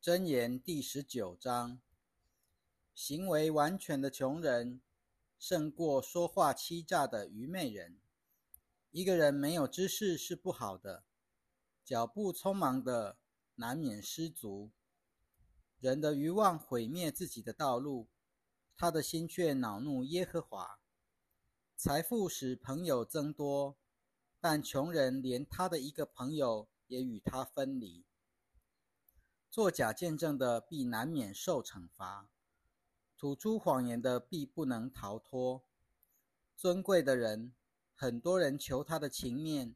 箴言第十九章：行为完全的穷人，胜过说话欺诈的愚昧人。一个人没有知识是不好的，脚步匆忙的难免失足。人的欲望毁灭自己的道路，他的心却恼怒耶和华。财富使朋友增多，但穷人连他的一个朋友也与他分离。作假见证的必难免受惩罚，吐出谎言的必不能逃脱。尊贵的人，很多人求他的情面；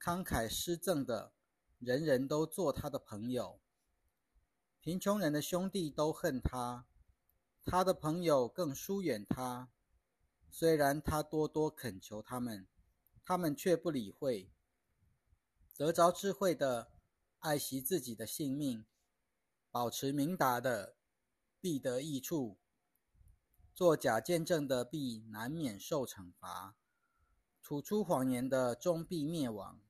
慷慨施赠的，人人都做他的朋友。贫穷人的兄弟都恨他，他的朋友更疏远他。虽然他多多恳求他们，他们却不理会。得着智慧的，爱惜自己的性命。保持明达的，必得益处；作假见证的，必难免受惩罚；吐出谎言的，终必灭亡。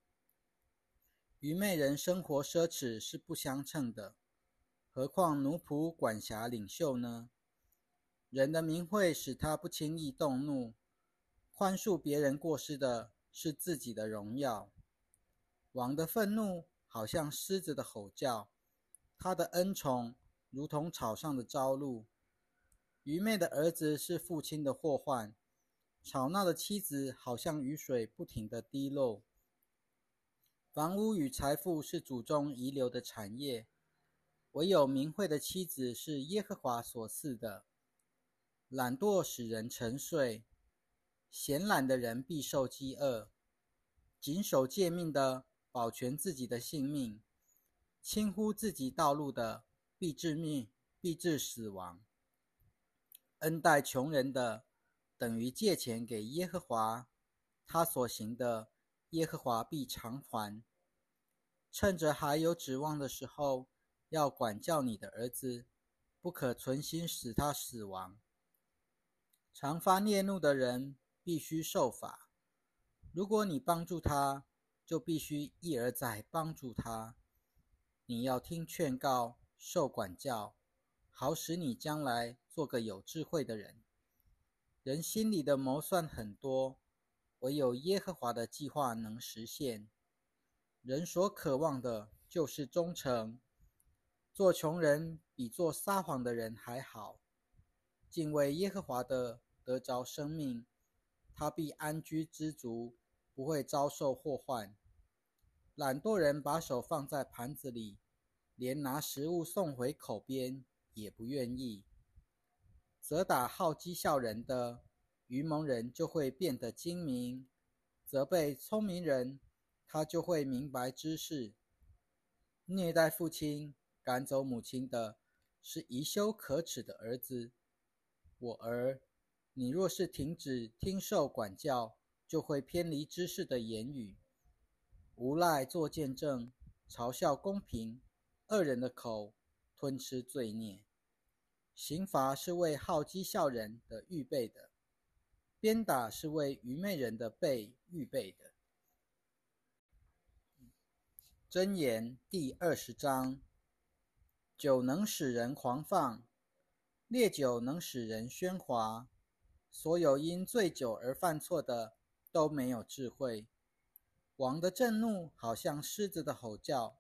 愚昧人生活奢侈是不相称的，何况奴仆、管辖、领袖呢？人的名讳使他不轻易动怒，宽恕别人过失的是自己的荣耀。王的愤怒好像狮子的吼叫。他的恩宠如同草上的朝露，愚昧的儿子是父亲的祸患，吵闹的妻子好像雨水不停的滴漏。房屋与财富是祖宗遗留的产业，唯有明慧的妻子是耶和华所赐的。懒惰使人沉睡，闲懒的人必受饥饿。谨守诫命的，保全自己的性命。轻忽自己道路的，必致命，必致死亡。恩待穷人的，等于借钱给耶和华，他所行的，耶和华必偿还。趁着还有指望的时候，要管教你的儿子，不可存心使他死亡。常发烈怒的人，必须受罚。如果你帮助他，就必须一而再帮助他。你要听劝告，受管教，好使你将来做个有智慧的人。人心里的谋算很多，唯有耶和华的计划能实现。人所渴望的就是忠诚。做穷人比做撒谎的人还好。敬畏耶和华的得着生命，他必安居知足，不会遭受祸患。懒惰人把手放在盘子里，连拿食物送回口边也不愿意。责打好讥笑人的愚蒙人就会变得精明；责备聪明人，他就会明白知识。虐待父亲、赶走母亲的，是贻羞可耻的儿子。我儿，你若是停止听受管教，就会偏离知识的言语。无赖做见证，嘲笑公平；恶人的口吞吃罪孽。刑罚是为好讥笑人的预备的，鞭打是为愚昧人的背预备的。箴言第二十章：酒能使人狂放，烈酒能使人喧哗。所有因醉酒而犯错的，都没有智慧。王的震怒好像狮子的吼叫，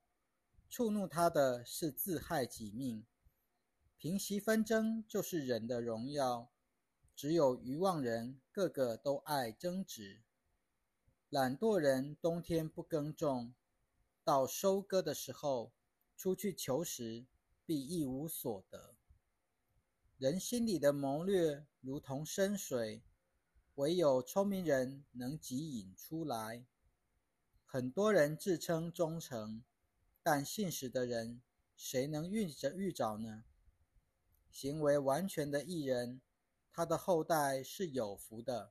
触怒他的是自害己命。平息纷争就是人的荣耀，只有愚妄人个个都爱争执。懒惰人冬天不耕种，到收割的时候出去求食，必一无所得。人心里的谋略如同深水，唯有聪明人能汲引出来。很多人自称忠诚，但信实的人，谁能预着预着呢？行为完全的艺人，他的后代是有福的。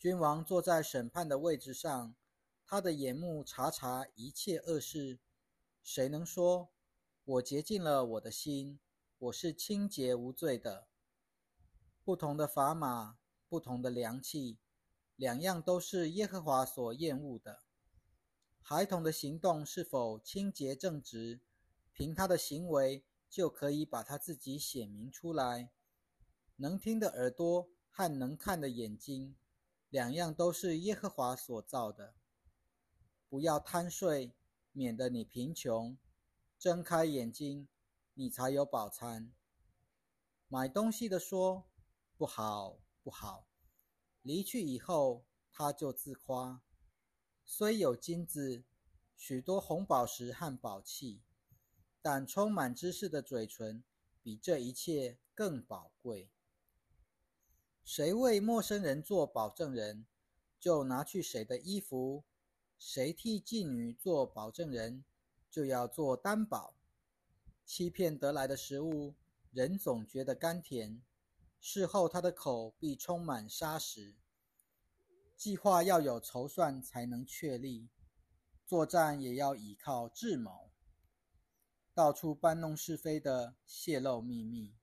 君王坐在审判的位置上，他的眼目察察一切恶事。谁能说，我洁净了我的心，我是清洁无罪的？不同的砝码，不同的量器。两样都是耶和华所厌恶的。孩童的行动是否清洁正直，凭他的行为就可以把他自己显明出来。能听的耳朵和能看的眼睛，两样都是耶和华所造的。不要贪睡，免得你贫穷；睁开眼睛，你才有饱餐。买东西的说：“不好，不好。”离去以后，他就自夸。虽有金子、许多红宝石和宝器，但充满知识的嘴唇比这一切更宝贵。谁为陌生人做保证人，就拿去谁的衣服；谁替妓女做保证人，就要做担保。欺骗得来的食物，人总觉得甘甜，事后他的口必充满沙石。计划要有筹算才能确立，作战也要依靠智谋。到处搬弄是非的，泄露秘密；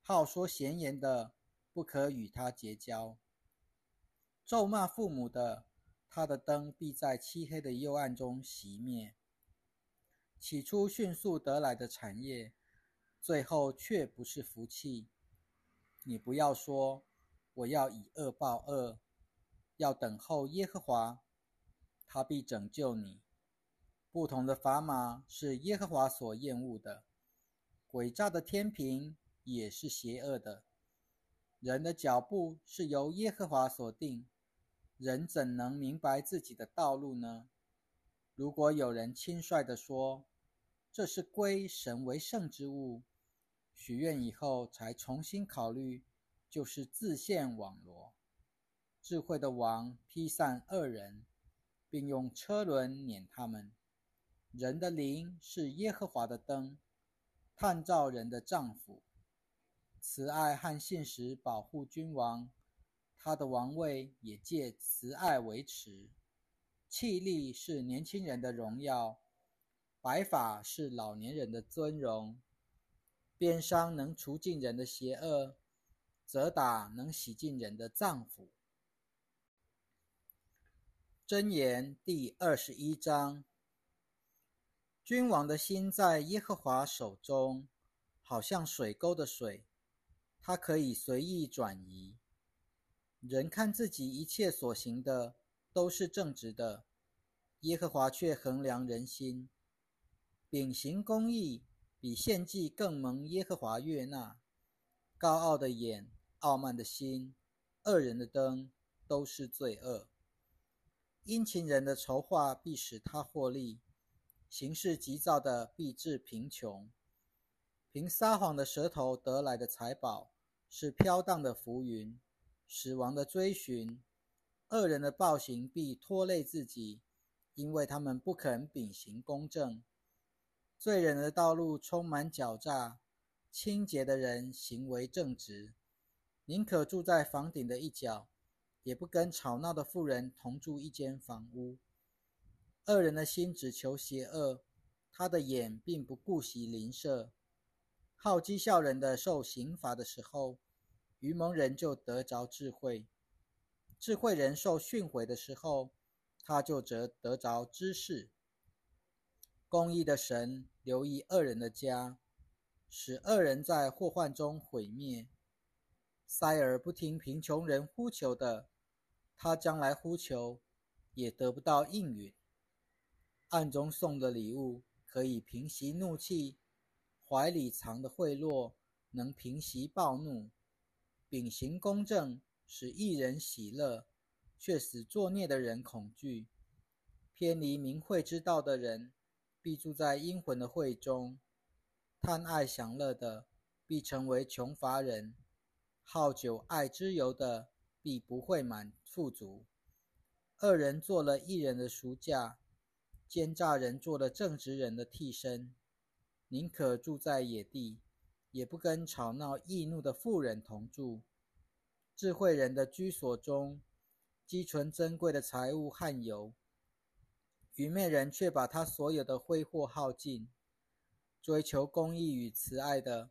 好说闲言的，不可与他结交。咒骂父母的，他的灯必在漆黑的幽暗中熄灭。起初迅速得来的产业，最后却不是福气。你不要说，我要以恶报恶。要等候耶和华，他必拯救你。不同的砝码是耶和华所厌恶的，诡诈的天平也是邪恶的。人的脚步是由耶和华所定，人怎能明白自己的道路呢？如果有人轻率地说，这是归神为圣之物，许愿以后才重新考虑，就是自陷网罗。智慧的王劈散恶人，并用车轮碾他们。人的灵是耶和华的灯，探照人的丈夫。慈爱和信实保护君王，他的王位也借慈爱维持。气力是年轻人的荣耀，白发是老年人的尊荣。鞭伤能除尽人的邪恶，责打能洗尽人的脏腑。箴言第二十一章：君王的心在耶和华手中，好像水沟的水，他可以随意转移。人看自己一切所行的都是正直的，耶和华却衡量人心。秉行公义，比献祭更蒙耶和华悦纳。高傲的眼，傲慢的心，恶人的灯，都是罪恶。殷勤人的筹划必使他获利，行事急躁的必致贫穷。凭撒谎的舌头得来的财宝，是飘荡的浮云。死亡的追寻，恶人的暴行必拖累自己，因为他们不肯秉行公正。罪人的道路充满狡诈，清洁的人行为正直，宁可住在房顶的一角。也不跟吵闹的妇人同住一间房屋。恶人的心只求邪恶，他的眼并不顾惜邻舍。好讥笑人的受刑罚的时候，愚蒙人就得着智慧；智慧人受训诲的时候，他就则得着知识。公义的神留意恶人的家，使恶人在祸患中毁灭。塞尔不听贫穷人呼求的。他将来呼求，也得不到应允。暗中送的礼物可以平息怒气，怀里藏的贿赂能平息暴怒。秉行公正，使一人喜乐，却使作孽的人恐惧。偏离明慧之道的人，必住在阴魂的会中。贪爱享乐的，必成为穷乏人。好酒爱之油的。必不会满富足。二人做了一人的赎价，奸诈人做了正直人的替身。宁可住在野地，也不跟吵闹易怒的妇人同住。智慧人的居所中，积存珍贵的财物和油。愚昧人却把他所有的挥霍耗尽。追求公义与慈爱的，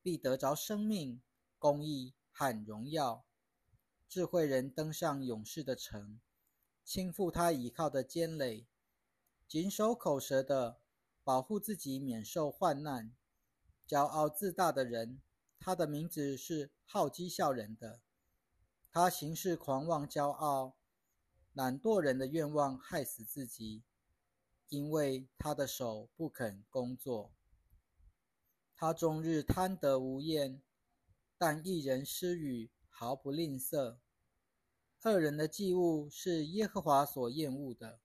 必得着生命、公义和荣耀。智慧人登上勇士的城，倾覆他倚靠的坚垒；谨守口舌的，保护自己免受患难。骄傲自大的人，他的名字是好讥笑人的。他行事狂妄骄傲，懒惰人的愿望害死自己，因为他的手不肯工作。他终日贪得无厌，但一人施予毫不吝啬。恶人的祭物是耶和华所厌恶的，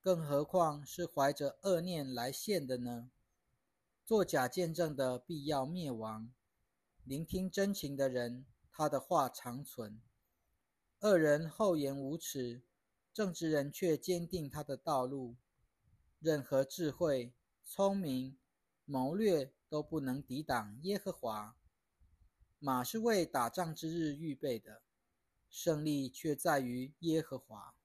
更何况是怀着恶念来献的呢？作假见证的必要灭亡，聆听真情的人，他的话长存。恶人厚颜无耻，正直人却坚定他的道路。任何智慧、聪明、谋略都不能抵挡耶和华。马是为打仗之日预备的。胜利却在于耶和华。